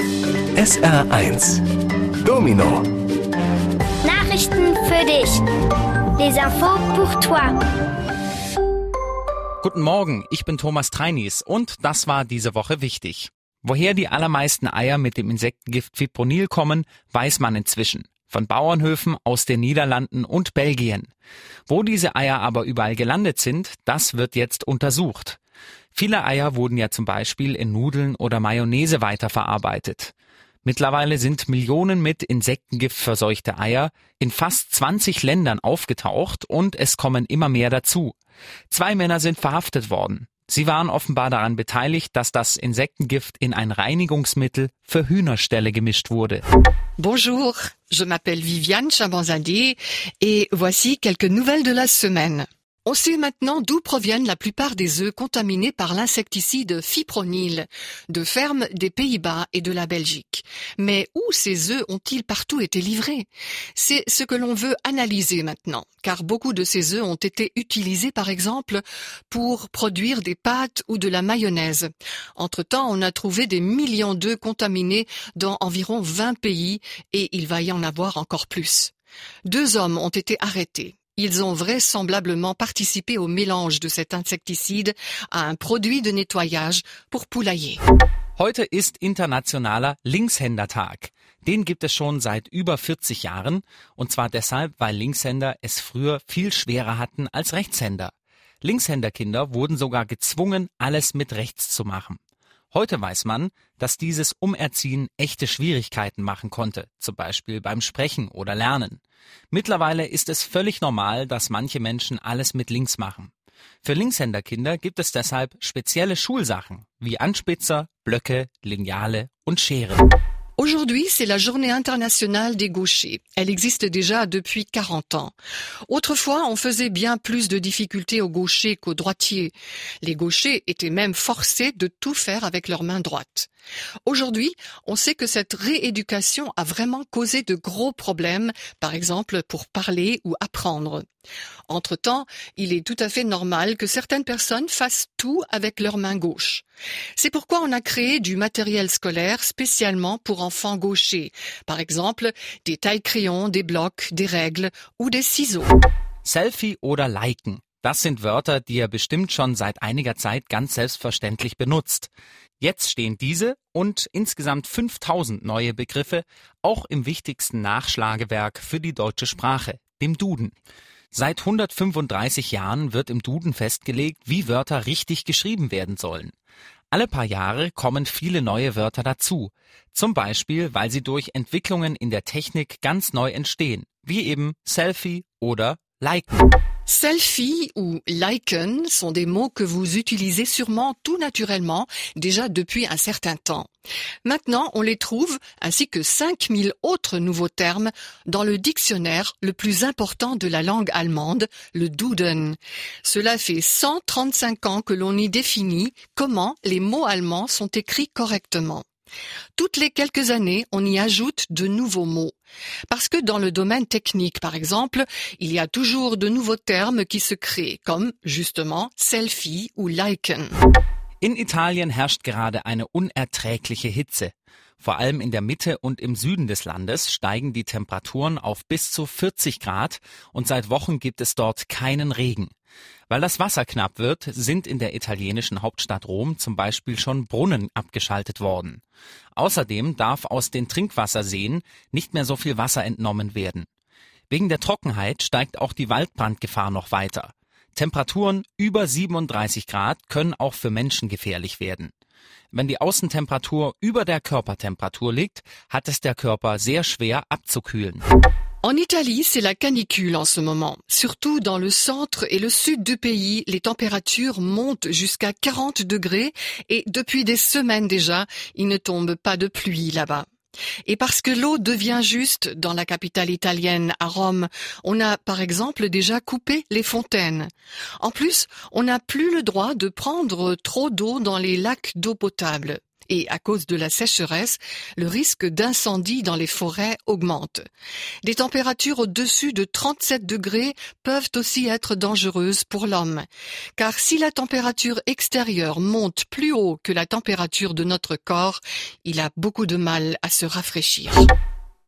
SR1 Domino Nachrichten für dich. Les infos pour toi. Guten Morgen, ich bin Thomas Treinis und das war diese Woche wichtig. Woher die allermeisten Eier mit dem Insektengift Fipronil kommen, weiß man inzwischen. Von Bauernhöfen aus den Niederlanden und Belgien. Wo diese Eier aber überall gelandet sind, das wird jetzt untersucht. Viele Eier wurden ja zum Beispiel in Nudeln oder Mayonnaise weiterverarbeitet. Mittlerweile sind Millionen mit Insektengift verseuchte Eier in fast 20 Ländern aufgetaucht und es kommen immer mehr dazu. Zwei Männer sind verhaftet worden. Sie waren offenbar daran beteiligt, dass das Insektengift in ein Reinigungsmittel für Hühnerställe gemischt wurde. Bonjour, je m'appelle Viviane Chabanzadeh et voici quelques nouvelles de la semaine. On sait maintenant d'où proviennent la plupart des œufs contaminés par l'insecticide fipronil, de fermes des Pays-Bas et de la Belgique. Mais où ces œufs ont-ils partout été livrés? C'est ce que l'on veut analyser maintenant, car beaucoup de ces œufs ont été utilisés par exemple pour produire des pâtes ou de la mayonnaise. Entre-temps, on a trouvé des millions d'œufs contaminés dans environ 20 pays et il va y en avoir encore plus. Deux hommes ont été arrêtés. Ils ont vraisemblablement participé au mélange de cet insecticide à un produit de nettoyage pour poulailler. Heute ist internationaler Linkshändertag. Den gibt es schon seit über 40 Jahren und zwar deshalb, weil Linkshänder es früher viel schwerer hatten als Rechtshänder. Linkshänderkinder wurden sogar gezwungen, alles mit rechts zu machen. Heute weiß man, dass dieses Umerziehen echte Schwierigkeiten machen konnte, zum Beispiel beim Sprechen oder Lernen. Mittlerweile ist es völlig normal, dass manche Menschen alles mit links machen. Für Linkshänderkinder gibt es deshalb spezielle Schulsachen wie Anspitzer, Blöcke, Lineale und Scheren. Aujourd'hui, c'est la journée internationale des gauchers. Elle existe déjà depuis 40 ans. Autrefois, on faisait bien plus de difficultés aux gauchers qu'aux droitiers. Les gauchers étaient même forcés de tout faire avec leur main droite. Aujourd'hui, on sait que cette rééducation a vraiment causé de gros problèmes, par exemple pour parler ou apprendre. Entre-temps, il est tout à fait normal que certaines personnes fassent tout avec leur main gauche. C'est pourquoi on a créé du matériel scolaire spécialement pour enfants gauchers, par exemple des tailles-crayons, des blocs, des règles ou des ciseaux. Selfie oder Liken. Das sind Wörter, die ihr bestimmt schon seit einiger Zeit ganz selbstverständlich benutzt. Jetzt stehen diese und insgesamt 5000 neue Begriffe auch im wichtigsten Nachschlagewerk für die deutsche Sprache, dem Duden. Seit 135 Jahren wird im Duden festgelegt, wie Wörter richtig geschrieben werden sollen. Alle paar Jahre kommen viele neue Wörter dazu. Zum Beispiel, weil sie durch Entwicklungen in der Technik ganz neu entstehen, wie eben Selfie oder Liken. Selfie ou liken sont des mots que vous utilisez sûrement tout naturellement déjà depuis un certain temps. Maintenant, on les trouve, ainsi que 5000 autres nouveaux termes, dans le dictionnaire le plus important de la langue allemande, le Duden. Cela fait 135 ans que l'on y définit comment les mots allemands sont écrits correctement. Toutes les quelques années, on y ajoute de nouveaux mots. Parce que dans le domaine technique, par exemple, il y a toujours de nouveaux termes qui se créent, comme justement Selfie ou Liken. In Italien herrscht gerade eine unerträgliche Hitze. Vor allem in der Mitte und im Süden des Landes steigen die Temperaturen auf bis zu 40 Grad und seit Wochen gibt es dort keinen Regen. Weil das Wasser knapp wird, sind in der italienischen Hauptstadt Rom zum Beispiel schon Brunnen abgeschaltet worden. Außerdem darf aus den Trinkwasserseen nicht mehr so viel Wasser entnommen werden. Wegen der Trockenheit steigt auch die Waldbrandgefahr noch weiter. Temperaturen über 37 Grad können auch für Menschen gefährlich werden. Wenn die Außentemperatur über der Körpertemperatur liegt, hat es der Körper sehr schwer abzukühlen. En Italie, c'est la canicule en ce moment. Surtout dans le centre et le sud du pays, les températures montent jusqu'à 40 degrés et depuis des semaines déjà, il ne tombe pas de pluie là-bas. Et parce que l'eau devient juste dans la capitale italienne, à Rome, on a par exemple déjà coupé les fontaines. En plus, on n'a plus le droit de prendre trop d'eau dans les lacs d'eau potable. Et à cause de la sécheresse, le risque d'incendie dans les forêts augmente. Des températures au-dessus de 37 degrés peuvent aussi être dangereuses pour l'homme, car si la température extérieure monte plus haut que la température de notre corps, il a beaucoup de mal à se rafraîchir.